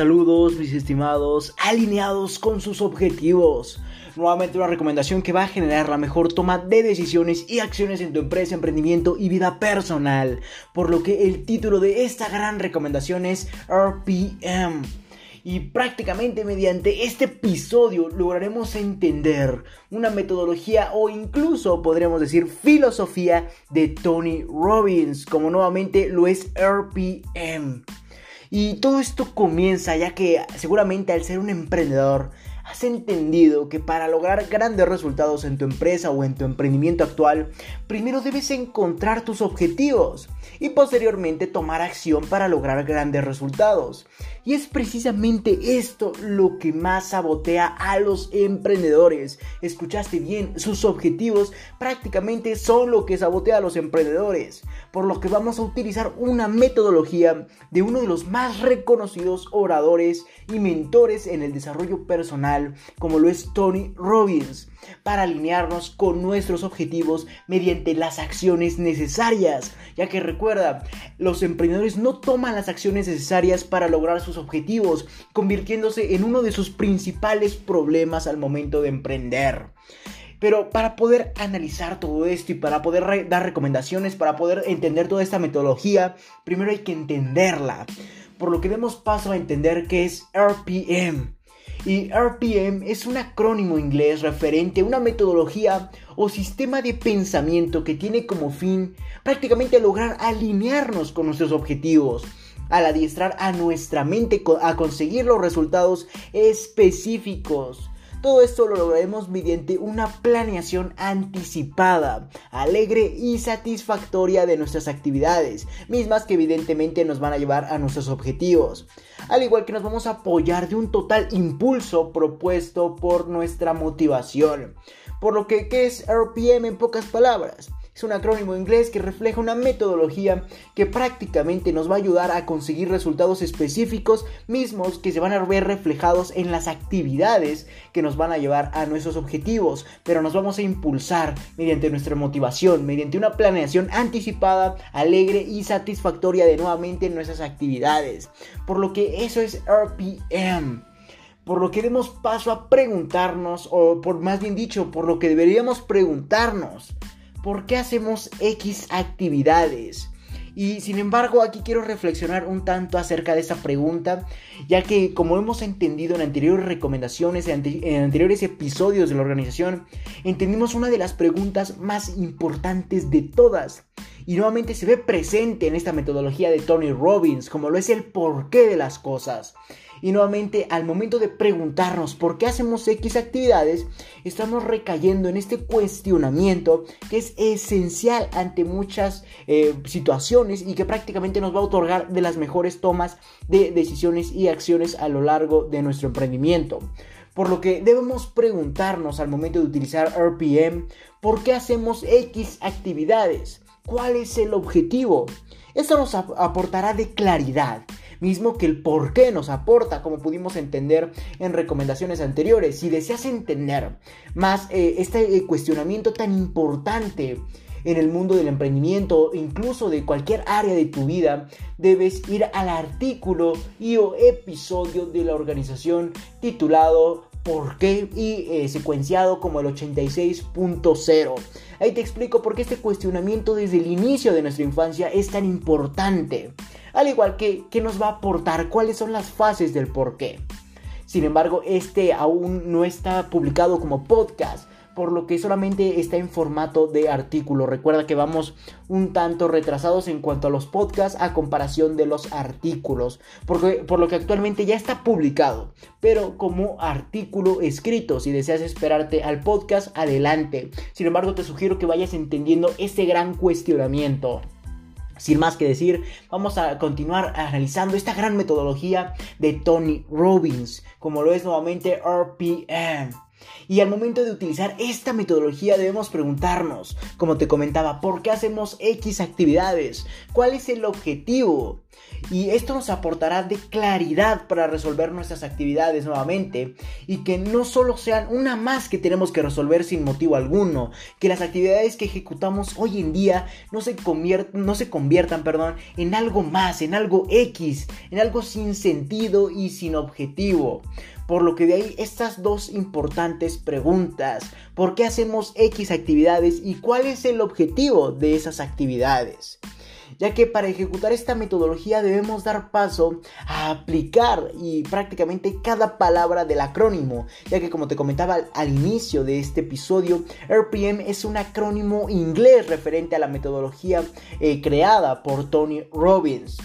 Saludos mis estimados, alineados con sus objetivos. Nuevamente una recomendación que va a generar la mejor toma de decisiones y acciones en tu empresa, emprendimiento y vida personal. Por lo que el título de esta gran recomendación es RPM. Y prácticamente mediante este episodio lograremos entender una metodología o incluso podríamos decir filosofía de Tony Robbins, como nuevamente lo es RPM. Y todo esto comienza ya que seguramente al ser un emprendedor has entendido que para lograr grandes resultados en tu empresa o en tu emprendimiento actual, primero debes encontrar tus objetivos y posteriormente tomar acción para lograr grandes resultados. Y es precisamente esto lo que más sabotea a los emprendedores. Escuchaste bien, sus objetivos prácticamente son lo que sabotea a los emprendedores. Por lo que vamos a utilizar una metodología de uno de los más reconocidos oradores y mentores en el desarrollo personal, como lo es Tony Robbins para alinearnos con nuestros objetivos mediante las acciones necesarias. Ya que recuerda, los emprendedores no toman las acciones necesarias para lograr sus objetivos, convirtiéndose en uno de sus principales problemas al momento de emprender. Pero para poder analizar todo esto y para poder dar recomendaciones, para poder entender toda esta metodología, primero hay que entenderla. Por lo que demos paso a entender qué es RPM. Y RPM es un acrónimo inglés referente a una metodología o sistema de pensamiento que tiene como fin prácticamente lograr alinearnos con nuestros objetivos, al adiestrar a nuestra mente a conseguir los resultados específicos. Todo esto lo lograremos mediante una planeación anticipada, alegre y satisfactoria de nuestras actividades, mismas que evidentemente nos van a llevar a nuestros objetivos. Al igual que nos vamos a apoyar de un total impulso propuesto por nuestra motivación. Por lo que, ¿qué es RPM en pocas palabras? Es un acrónimo inglés que refleja una metodología que prácticamente nos va a ayudar a conseguir resultados específicos mismos que se van a ver reflejados en las actividades que nos van a llevar a nuestros objetivos, pero nos vamos a impulsar mediante nuestra motivación, mediante una planeación anticipada, alegre y satisfactoria de nuevamente nuestras actividades. Por lo que eso es RPM por lo que demos paso a preguntarnos, o por más bien dicho, por lo que deberíamos preguntarnos, ¿por qué hacemos X actividades? Y sin embargo, aquí quiero reflexionar un tanto acerca de esa pregunta, ya que como hemos entendido en anteriores recomendaciones, en, anteriores episodios de la organización, entendimos una de las preguntas más importantes de todas. Y nuevamente se ve presente en esta metodología de Tony Robbins, como lo es el porqué de las cosas. Y nuevamente, al momento de preguntarnos por qué hacemos X actividades, estamos recayendo en este cuestionamiento que es esencial ante muchas eh, situaciones y que prácticamente nos va a otorgar de las mejores tomas de decisiones y acciones a lo largo de nuestro emprendimiento. Por lo que debemos preguntarnos al momento de utilizar RPM, ¿por qué hacemos X actividades? ¿Cuál es el objetivo? Esto nos aportará de claridad mismo que el por qué nos aporta, como pudimos entender en recomendaciones anteriores. Si deseas entender más eh, este eh, cuestionamiento tan importante, en el mundo del emprendimiento, incluso de cualquier área de tu vida, debes ir al artículo y o episodio de la organización titulado ¿Por qué? y eh, secuenciado como el 86.0. Ahí te explico por qué este cuestionamiento desde el inicio de nuestra infancia es tan importante. Al igual que qué nos va a aportar, cuáles son las fases del por qué. Sin embargo, este aún no está publicado como podcast, por lo que solamente está en formato de artículo. Recuerda que vamos un tanto retrasados en cuanto a los podcasts a comparación de los artículos, porque, por lo que actualmente ya está publicado, pero como artículo escrito. Si deseas esperarte al podcast, adelante. Sin embargo, te sugiero que vayas entendiendo este gran cuestionamiento. Sin más que decir, vamos a continuar analizando esta gran metodología de Tony Robbins, como lo es nuevamente RPM. Y al momento de utilizar esta metodología debemos preguntarnos, como te comentaba, ¿por qué hacemos X actividades? ¿Cuál es el objetivo? Y esto nos aportará de claridad para resolver nuestras actividades nuevamente y que no solo sean una más que tenemos que resolver sin motivo alguno, que las actividades que ejecutamos hoy en día no se, conviertan perdón, en algo más, en algo X, en algo sin sentido y sin objetivo. Por lo que de ahí estas dos importantes preguntas. ¿Por qué hacemos X actividades y cuál es el objetivo de esas actividades? ya que para ejecutar esta metodología debemos dar paso a aplicar y prácticamente cada palabra del acrónimo, ya que como te comentaba al, inicio de este episodio, RPM es un acrónimo inglés referente a la metodología eh, creada por Tony Robbins.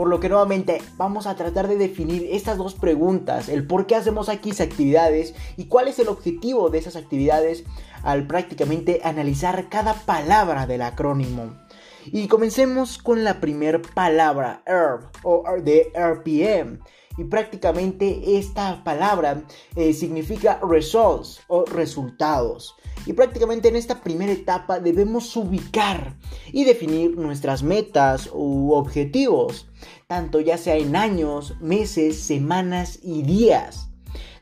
Por lo que nuevamente vamos a tratar de definir estas dos preguntas, el por qué hacemos aquí actividades y cuál es el objetivo de esas actividades al prácticamente analizar cada palabra del acrónimo. Y comencemos con la primera palabra, herb o de RPM. Y prácticamente esta palabra eh, significa results o resultados. Y prácticamente en esta primera etapa debemos ubicar y definir nuestras metas u objetivos, tanto ya sea en años, meses, semanas y días,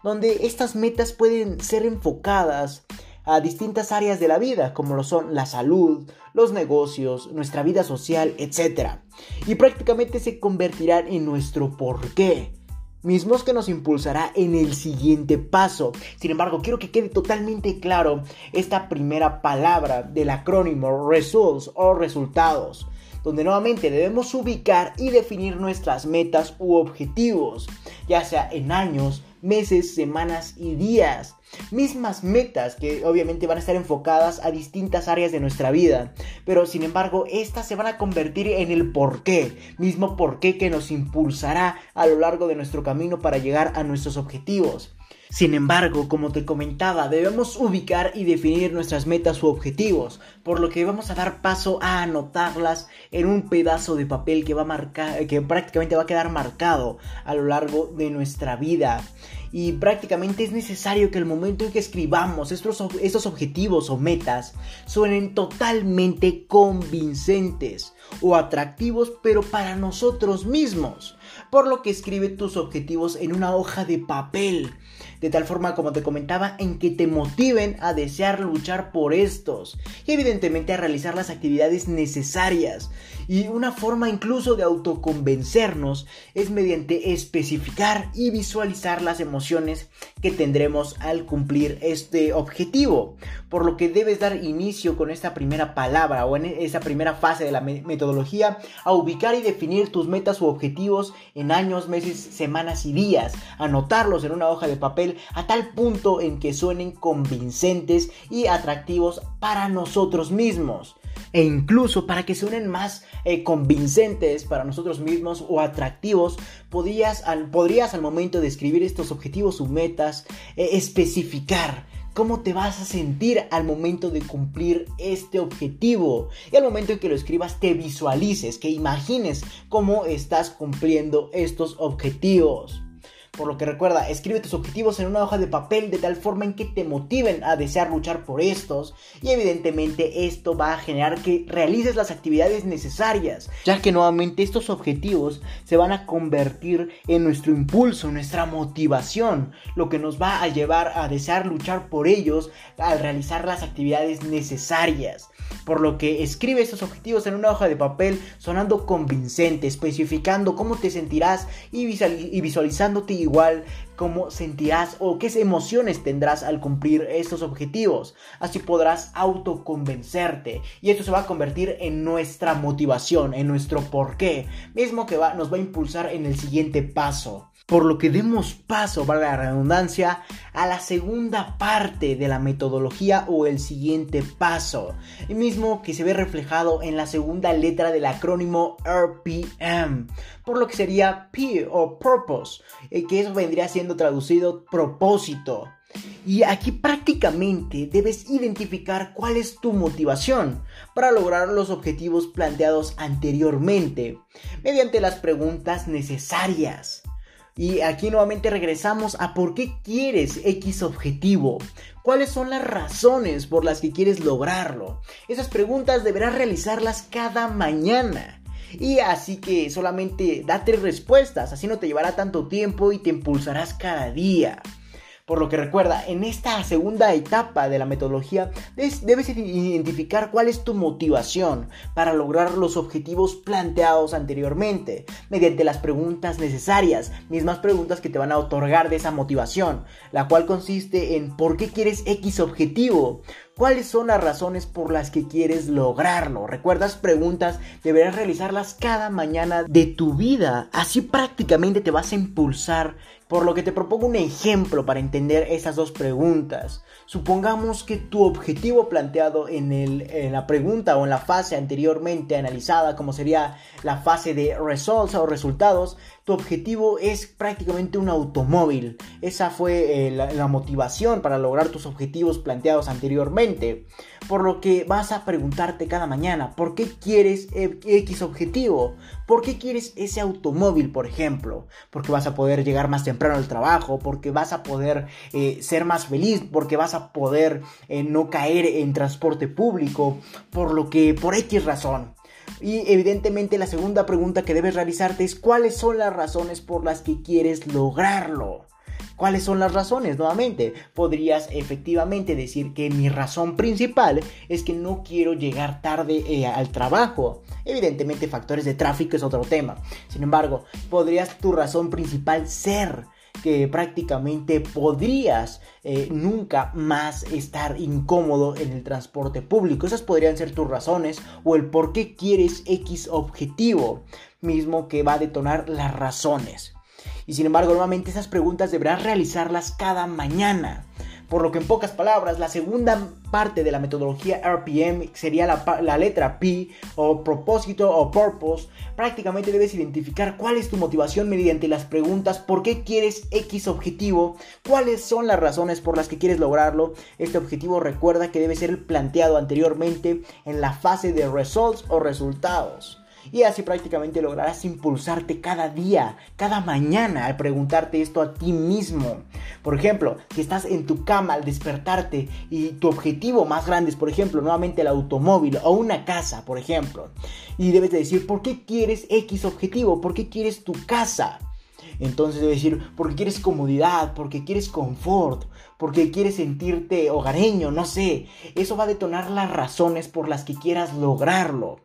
donde estas metas pueden ser enfocadas a distintas áreas de la vida, como lo son la salud, los negocios, nuestra vida social, etc. Y prácticamente se convertirán en nuestro porqué mismos que nos impulsará en el siguiente paso. Sin embargo, quiero que quede totalmente claro esta primera palabra del acrónimo results o resultados, donde nuevamente debemos ubicar y definir nuestras metas u objetivos, ya sea en años, meses, semanas y días. Mismas metas que obviamente van a estar enfocadas a distintas áreas de nuestra vida, pero sin embargo estas se van a convertir en el porqué, mismo porqué que nos impulsará a lo largo de nuestro camino para llegar a nuestros objetivos. Sin embargo, como te comentaba, debemos ubicar y definir nuestras metas u objetivos, por lo que vamos a dar paso a anotarlas en un pedazo de papel que va a marcar, que prácticamente va a quedar marcado a lo largo de nuestra vida. Y prácticamente es necesario que el momento en que escribamos estos, estos objetivos o metas suenen totalmente convincentes o atractivos, pero para nosotros mismos. Por lo que escribe tus objetivos en una hoja de papel de tal forma como te comentaba en que te motiven a desear luchar por estos y evidentemente a realizar las actividades necesarias y una forma incluso de autoconvencernos es mediante especificar y visualizar las emociones que tendremos al cumplir este objetivo. Por lo que debes dar inicio con esta primera palabra o en esa primera fase de la metodología a ubicar y definir tus metas u objetivos en años, meses, semanas y días. Anotarlos en una hoja de papel a tal punto en que suenen convincentes y atractivos para nosotros mismos e incluso para que suenen más eh, convincentes para nosotros mismos o atractivos, podrías al, podrías al momento de escribir estos objetivos o metas eh, especificar cómo te vas a sentir al momento de cumplir este objetivo. Y al momento en que lo escribas te visualices, que imagines cómo estás cumpliendo estos objetivos. Por lo que recuerda, escribe tus objetivos en una hoja de papel de tal forma en que te motiven a desear luchar por estos y evidentemente esto va a generar que realices las actividades necesarias, ya que nuevamente estos objetivos se van a convertir en nuestro impulso, nuestra motivación, lo que nos va a llevar a desear luchar por ellos al realizar las actividades necesarias por lo que escribe estos objetivos en una hoja de papel sonando convincente, especificando cómo te sentirás y, visualizándote igual cómo sentirás o qué emociones tendrás al cumplir estos objetivos. Así podrás autoconvencerte y esto se va a convertir en nuestra motivación, en nuestro porqué, mismo que nos va a impulsar en el siguiente paso por lo que demos paso, para la redundancia, a la segunda parte de la metodología o el siguiente paso, el mismo que se ve reflejado en la segunda letra del acrónimo RPM, por lo que sería P o Purpose, eh, que eso vendría siendo traducido propósito. Y aquí prácticamente debes identificar cuál es tu motivación para lograr los objetivos planteados anteriormente, mediante las preguntas necesarias. Y aquí nuevamente regresamos a por qué quieres X objetivo. ¿Cuáles son las razones por las que quieres lograrlo? Esas preguntas deberás realizarlas cada mañana. Y así que solamente date respuestas, así no te llevará tanto tiempo y te impulsarás cada día. Por lo que recuerda, en esta segunda etapa de la metodología debes, identificar cuál es tu motivación para lograr los objetivos planteados anteriormente, mediante las preguntas necesarias, mismas preguntas que te van a otorgar de esa motivación, la cual consiste en ¿por qué quieres X objetivo? ¿Cuáles son las razones por las que quieres lograrlo? Recuerdas preguntas, deberás realizarlas cada mañana de tu vida. Así prácticamente te vas a impulsar. Por lo que te propongo un ejemplo para entender esas dos preguntas. Supongamos que tu objetivo planteado en, en la pregunta o en la fase anteriormente analizada, como sería la fase de results o resultados, tu objetivo es prácticamente un automóvil. Esa fue eh, la, motivación para lograr tus objetivos planteados anteriormente. Por lo que vas a preguntarte cada mañana, ¿por qué quieres X objetivo? ¿Por qué quieres ese automóvil, por ejemplo? Porque vas a poder llegar más temprano al trabajo, porque vas a poder eh, ser más feliz, porque vas a poder eh, no caer en transporte público, por lo que, por X razón. Y evidentemente la segunda pregunta que debes realizarte es cuáles son las razones por las que quieres lograrlo. ¿Cuáles son las razones? Nuevamente, podrías efectivamente decir que mi razón principal es que no quiero llegar tarde eh, al trabajo. Evidentemente, factores de tráfico es otro tema. Sin embargo, podrías tu razón principal ser que prácticamente podrías eh, nunca más estar incómodo en el transporte público. Esas podrían ser tus razones o el por qué quieres X objetivo, mismo que va a detonar las razones. Y sin embargo, nuevamente esas preguntas deberás realizarlas cada mañana. Por lo que en pocas palabras, la segunda parte de la metodología RPM sería la, letra P o propósito o purpose. Prácticamente debes identificar cuál es tu motivación mediante las preguntas por qué quieres X objetivo, cuáles son las razones por las que quieres lograrlo. Este objetivo recuerda que debe ser planteado anteriormente en la fase de results o resultados y así prácticamente lograrás impulsarte cada día, cada mañana al preguntarte esto a ti mismo. Por ejemplo, si estás en tu cama al despertarte y tu objetivo más grande es, por ejemplo, nuevamente el automóvil o una casa, por ejemplo, y debes de decir, ¿por qué quieres X objetivo? ¿Por qué quieres tu casa? Entonces debes decir, porque quieres comodidad, porque quieres confort, porque quieres sentirte hogareño, no sé. Eso va a detonar las razones por las que quieras lograrlo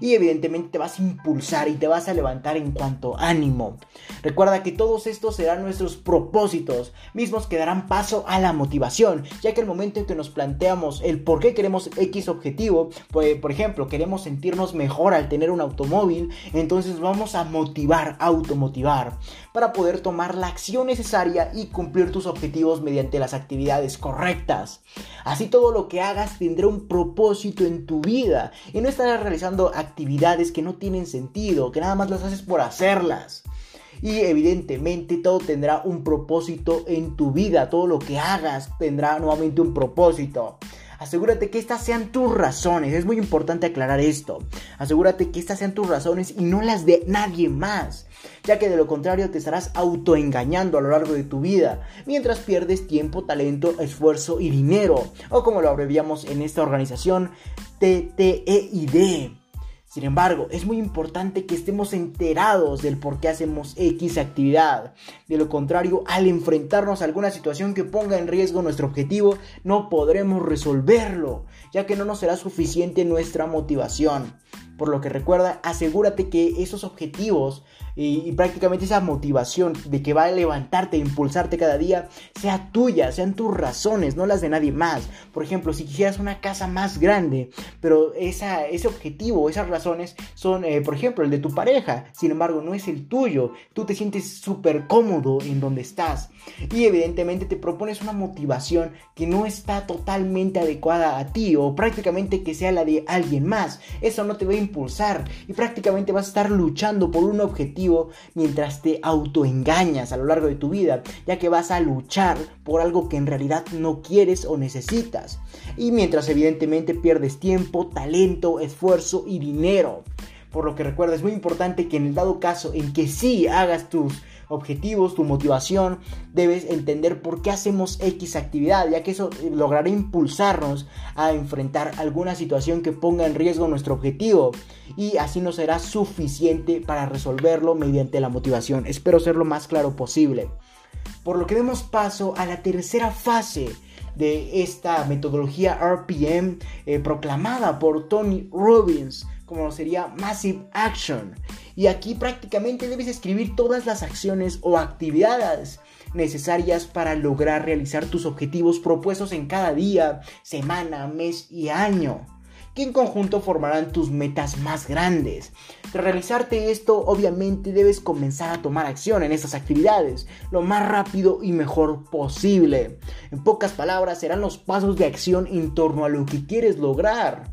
y evidentemente te vas a impulsar y te vas a levantar en cuanto ánimo. Recuerda que todos estos serán nuestros propósitos, mismos que darán paso a la motivación, ya que el momento en que nos planteamos el por qué queremos X objetivo, pues, por ejemplo, queremos sentirnos mejor al tener un automóvil, entonces vamos a motivar, automotivar, para poder tomar la acción necesaria y cumplir tus objetivos mediante las actividades correctas. Así todo lo que hagas tendrá un propósito en tu vida y no estarás realizando actividades que no tienen sentido, que nada más las haces por hacerlas. Y evidentemente todo tendrá un propósito en tu vida, todo lo que hagas tendrá nuevamente un propósito. Asegúrate que estas sean tus razones, es muy importante aclarar esto. Asegúrate que estas sean tus razones y no las de nadie más, ya que de lo contrario te estarás autoengañando a lo largo de tu vida, mientras pierdes tiempo, talento, esfuerzo y dinero, o como lo abreviamos en esta organización, TTEID. Sin embargo, es muy importante que estemos enterados del por qué hacemos X actividad. De lo contrario, al enfrentarnos a alguna situación que ponga en riesgo nuestro objetivo, no podremos resolverlo, ya que no nos será suficiente nuestra motivación. Por lo que recuerda, asegúrate que esos objetivos y, prácticamente esa motivación de que va a levantarte impulsarte cada día sea tuya, sean tus razones, no las de nadie más. Por ejemplo, si quisieras una casa más grande, pero esa, ese objetivo, esas razones son, eh, por ejemplo, el de tu pareja, sin embargo, no es el tuyo, tú te sientes súper cómodo en donde estás y evidentemente te propones una motivación que no está totalmente adecuada a ti o prácticamente que sea la de alguien más. Eso no te va a impulsar y prácticamente vas a estar luchando por un objetivo mientras te autoengañas a lo largo de tu vida, ya que vas a luchar por algo que en realidad no quieres o necesitas. Y mientras evidentemente pierdes tiempo, talento, esfuerzo y dinero. Por lo que recuerda, es muy importante que en el dado caso en que sí hagas tus objetivos, tu motivación, debes entender por qué hacemos X actividad, ya que eso logrará impulsarnos a enfrentar alguna situación que ponga en riesgo nuestro objetivo y así nos será suficiente para resolverlo mediante la motivación. Espero ser lo más claro posible. Por lo que demos paso a la tercera fase de esta metodología RPM eh, proclamada por Tony Robbins, como sería Massive Action. Y aquí prácticamente debes escribir todas las acciones o actividades necesarias para lograr realizar tus objetivos propuestos en cada día, semana, mes y año que en conjunto formarán tus metas más grandes. Tras realizarte esto, obviamente debes comenzar a tomar acción en estas actividades lo más rápido y mejor posible. En pocas palabras, serán los pasos de acción en torno a lo que quieres lograr.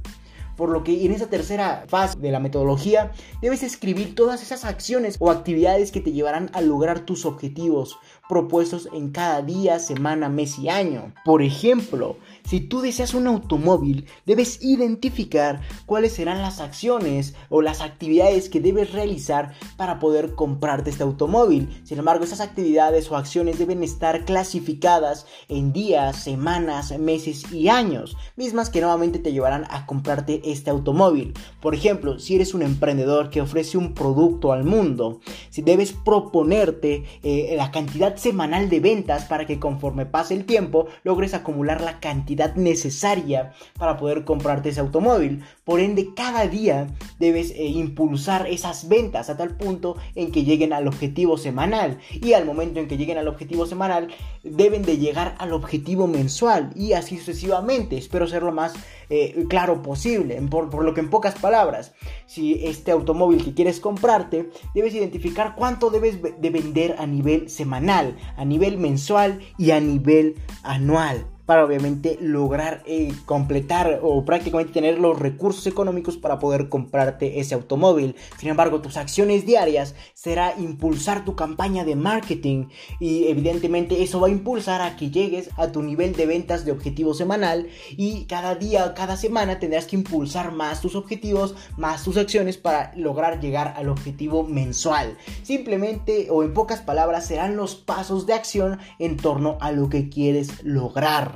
Por lo que en esa tercera fase de la metodología debes escribir todas esas acciones o actividades que te llevarán a lograr tus objetivos propuestos en cada día, semana, mes y año. Por ejemplo, si tú deseas un automóvil, debes identificar cuáles serán las acciones o las actividades que debes realizar para poder comprarte este automóvil. Sin embargo, esas actividades o acciones deben estar clasificadas en días, semanas, meses y años, mismas que nuevamente te llevarán a comprarte este automóvil. Por ejemplo, si eres un emprendedor que ofrece un producto al mundo, si debes proponerte eh, la cantidad semanal de ventas para que conforme pase el tiempo logres acumular la cantidad necesaria para poder comprarte ese automóvil. Por ende, cada día debes eh, impulsar esas ventas a tal punto en que lleguen al objetivo semanal. Y al momento en que lleguen al objetivo semanal, deben de llegar al objetivo mensual y así sucesivamente. Espero ser lo más eh, claro posible. Por, por, lo que en pocas palabras, si este automóvil que quieres comprarte, debes identificar cuánto debes de vender a nivel semanal, a nivel mensual y a nivel anual para obviamente lograr eh, completar o prácticamente tener los recursos económicos para poder comprarte ese automóvil. Sin embargo, tus acciones diarias será impulsar tu campaña de marketing y evidentemente eso va a impulsar a que llegues a tu nivel de ventas de objetivo semanal y cada día, cada semana tendrás que impulsar más tus objetivos, más tus acciones para lograr llegar al objetivo mensual. Simplemente o en pocas palabras serán los pasos de acción en torno a lo que quieres lograr.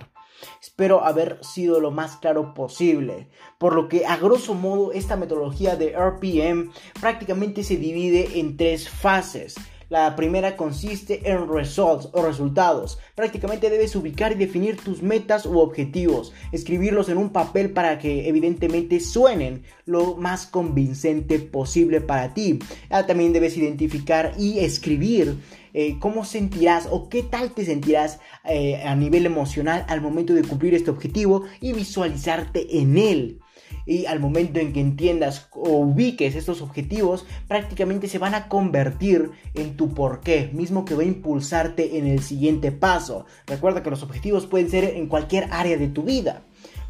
Espero haber sido lo más claro posible, por lo que a grosso modo esta metodología de RPM prácticamente se divide en tres fases. La primera consiste en results o resultados. Prácticamente debes ubicar y definir tus metas u objetivos, escribirlos en un papel para que evidentemente suenen lo más convincente posible para ti. Ah, también debes identificar y escribir eh, cómo sentirás o qué tal te sentirás eh, a nivel emocional al momento de cumplir este objetivo y visualizarte en él. Y al momento en que entiendas o ubiques estos objetivos, prácticamente se van a convertir en tu porqué, mismo que va a impulsarte en el siguiente paso. Recuerda que los objetivos pueden ser en cualquier área de tu vida.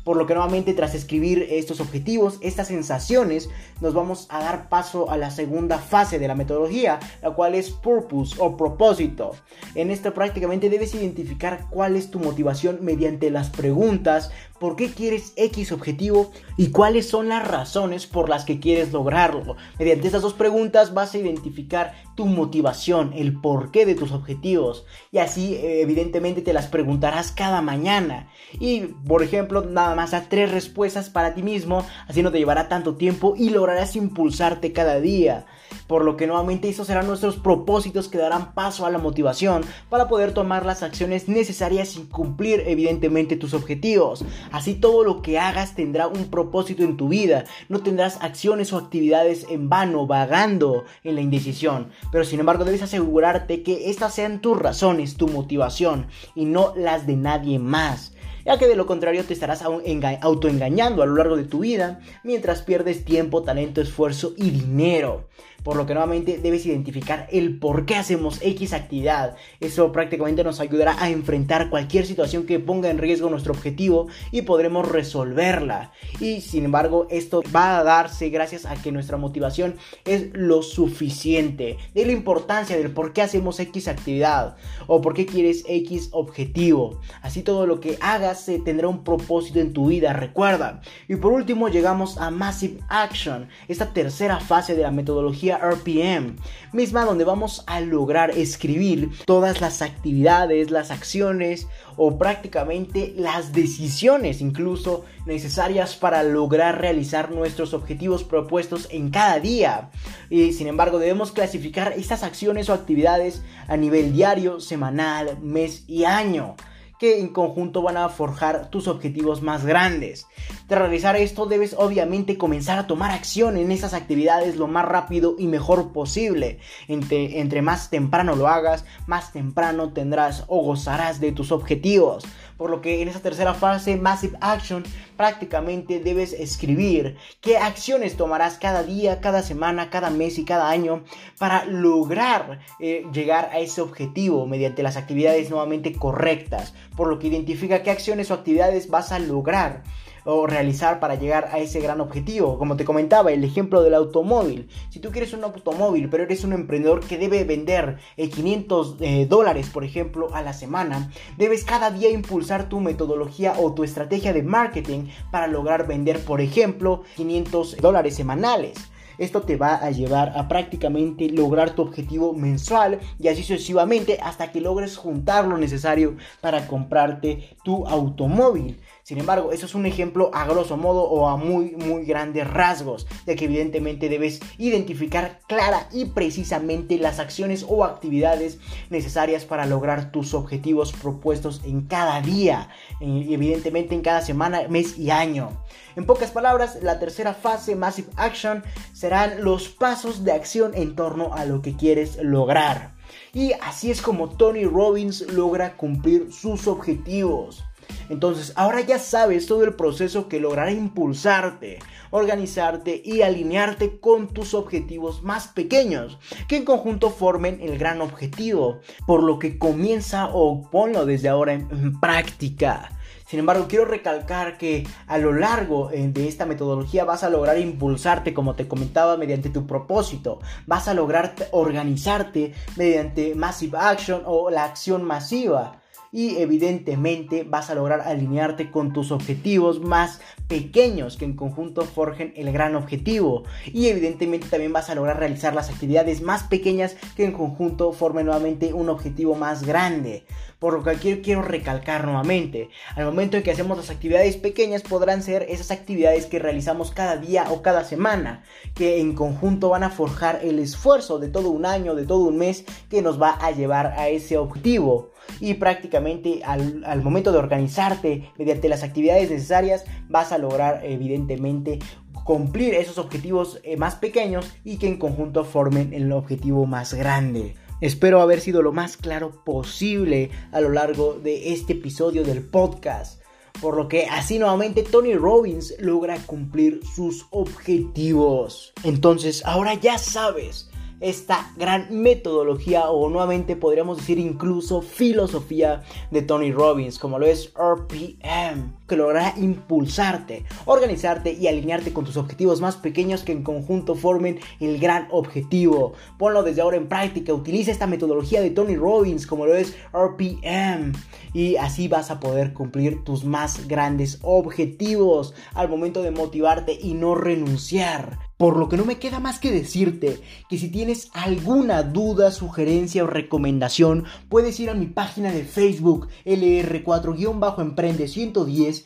Por lo que nuevamente tras escribir estos objetivos, estas sensaciones, nos vamos a dar paso a la segunda fase de la metodología, la cual es purpose o propósito. En esta prácticamente debes identificar cuál es tu motivación mediante las preguntas, por qué quieres X objetivo y cuáles son las razones por las que quieres lograrlo. Mediante estas dos preguntas vas a identificar tu motivación, el porqué de tus objetivos y así evidentemente te las preguntarás cada mañana. Y por ejemplo, nada más a tres respuestas para ti mismo, así no te llevará tanto tiempo y lograrás impulsarte cada día. Por lo que nuevamente esos serán nuestros propósitos que darán paso a la motivación para poder tomar las acciones necesarias y cumplir evidentemente tus objetivos. Así todo lo que hagas tendrá un propósito en tu vida. No tendrás acciones o actividades en vano, vagando en la indecisión. Pero sin embargo debes asegurarte que estas sean tus razones, tu motivación y no las de nadie más. Ya que de lo contrario te estarás autoengañando a lo largo de tu vida mientras pierdes tiempo, talento, esfuerzo y dinero por lo que nuevamente debes identificar el por qué hacemos X actividad. Eso prácticamente nos ayudará a enfrentar cualquier situación que ponga en riesgo nuestro objetivo y podremos resolverla. Y sin embargo, esto va a darse gracias a que nuestra motivación es lo suficiente. De la importancia del por qué hacemos X actividad o por qué quieres X objetivo. Así todo lo que hagas tendrá un propósito en tu vida, recuerda. Y por último llegamos a Massive Action, esta tercera fase de la metodología RPM, misma donde vamos a lograr escribir todas las actividades, las acciones o prácticamente las decisiones incluso necesarias para lograr realizar nuestros objetivos propuestos en cada día. Y sin embargo debemos clasificar estas acciones o actividades a nivel diario, semanal, mes y año que en conjunto van a forjar tus objetivos más grandes. De realizar esto debes obviamente comenzar a tomar acción en esas actividades lo más rápido y mejor posible. Entre, entre más temprano lo hagas, más temprano tendrás o gozarás de tus objetivos. Por lo que en esa tercera fase, Massive Action, prácticamente debes escribir qué acciones tomarás cada día, cada semana, cada mes y cada año para lograr eh, llegar a ese objetivo mediante las actividades nuevamente correctas. Por lo que identifica qué acciones o actividades vas a lograr o realizar para llegar a ese gran objetivo. Como te comentaba, el ejemplo del automóvil. Si tú quieres un automóvil, pero eres un emprendedor que debe vender 500 eh, dólares, por ejemplo, a la semana, debes cada día impulsar tu metodología o tu estrategia de marketing para lograr vender, por ejemplo, 500 dólares semanales. Esto te va a llevar a prácticamente lograr tu objetivo mensual y así sucesivamente hasta que logres juntar lo necesario para comprarte tu automóvil. Sin embargo, eso es un ejemplo a grosso modo o a muy muy grandes rasgos, ya que evidentemente debes identificar clara y precisamente las acciones o actividades necesarias para lograr tus objetivos propuestos en cada día, y evidentemente en cada semana, mes y año. En pocas palabras, la tercera fase, Massive Action, serán los pasos de acción en torno a lo que quieres lograr. Y así es como Tony Robbins logra cumplir sus objetivos. Entonces, ahora ya sabes todo el proceso que logrará impulsarte, organizarte y alinearte con tus objetivos más pequeños, que en conjunto formen el gran objetivo, por lo que comienza o ponlo desde ahora en, práctica. Sin embargo, quiero recalcar que a lo largo eh, de esta metodología vas a lograr impulsarte, como te comentaba, mediante tu propósito. Vas a lograr organizarte mediante Massive Action o la acción masiva y evidentemente vas a lograr alinearte con tus objetivos más pequeños que en conjunto forjen el gran objetivo y evidentemente también vas a lograr realizar las actividades más pequeñas que en conjunto formen nuevamente un objetivo más grande. Por lo que quiero recalcar nuevamente, al momento en que hacemos las actividades pequeñas podrán ser esas actividades que realizamos cada día o cada semana, que en conjunto van a forjar el esfuerzo de todo un año, de todo un mes que nos va a llevar a ese objetivo y prácticamente al, momento de organizarte mediante las actividades necesarias vas a lograr evidentemente cumplir esos objetivos eh, más pequeños y que en conjunto formen el objetivo más grande. Espero haber sido lo más claro posible a lo largo de este episodio del podcast. Por lo que así nuevamente Tony Robbins logra cumplir sus objetivos. Entonces ahora ya sabes esta gran metodología o nuevamente podríamos decir incluso filosofía de Tony Robbins como lo es RPM que logrará impulsarte, organizarte y alinearte con tus objetivos más pequeños que en conjunto formen el gran objetivo. Ponlo desde ahora en práctica, utiliza esta metodología de Tony Robbins como lo es RPM y así vas a poder cumplir tus más grandes objetivos al momento de motivarte y no renunciar. Por lo que no me queda más que decirte que si tienes alguna duda, sugerencia o recomendación, puedes ir a mi página de Facebook LR4-Emprende 110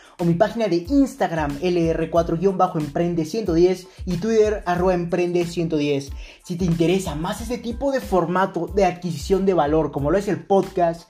o mi página de Instagram lr4-emprende110 y Twitter arroba emprende110. Si te interesa más este tipo de formato de adquisición de valor como lo es el podcast,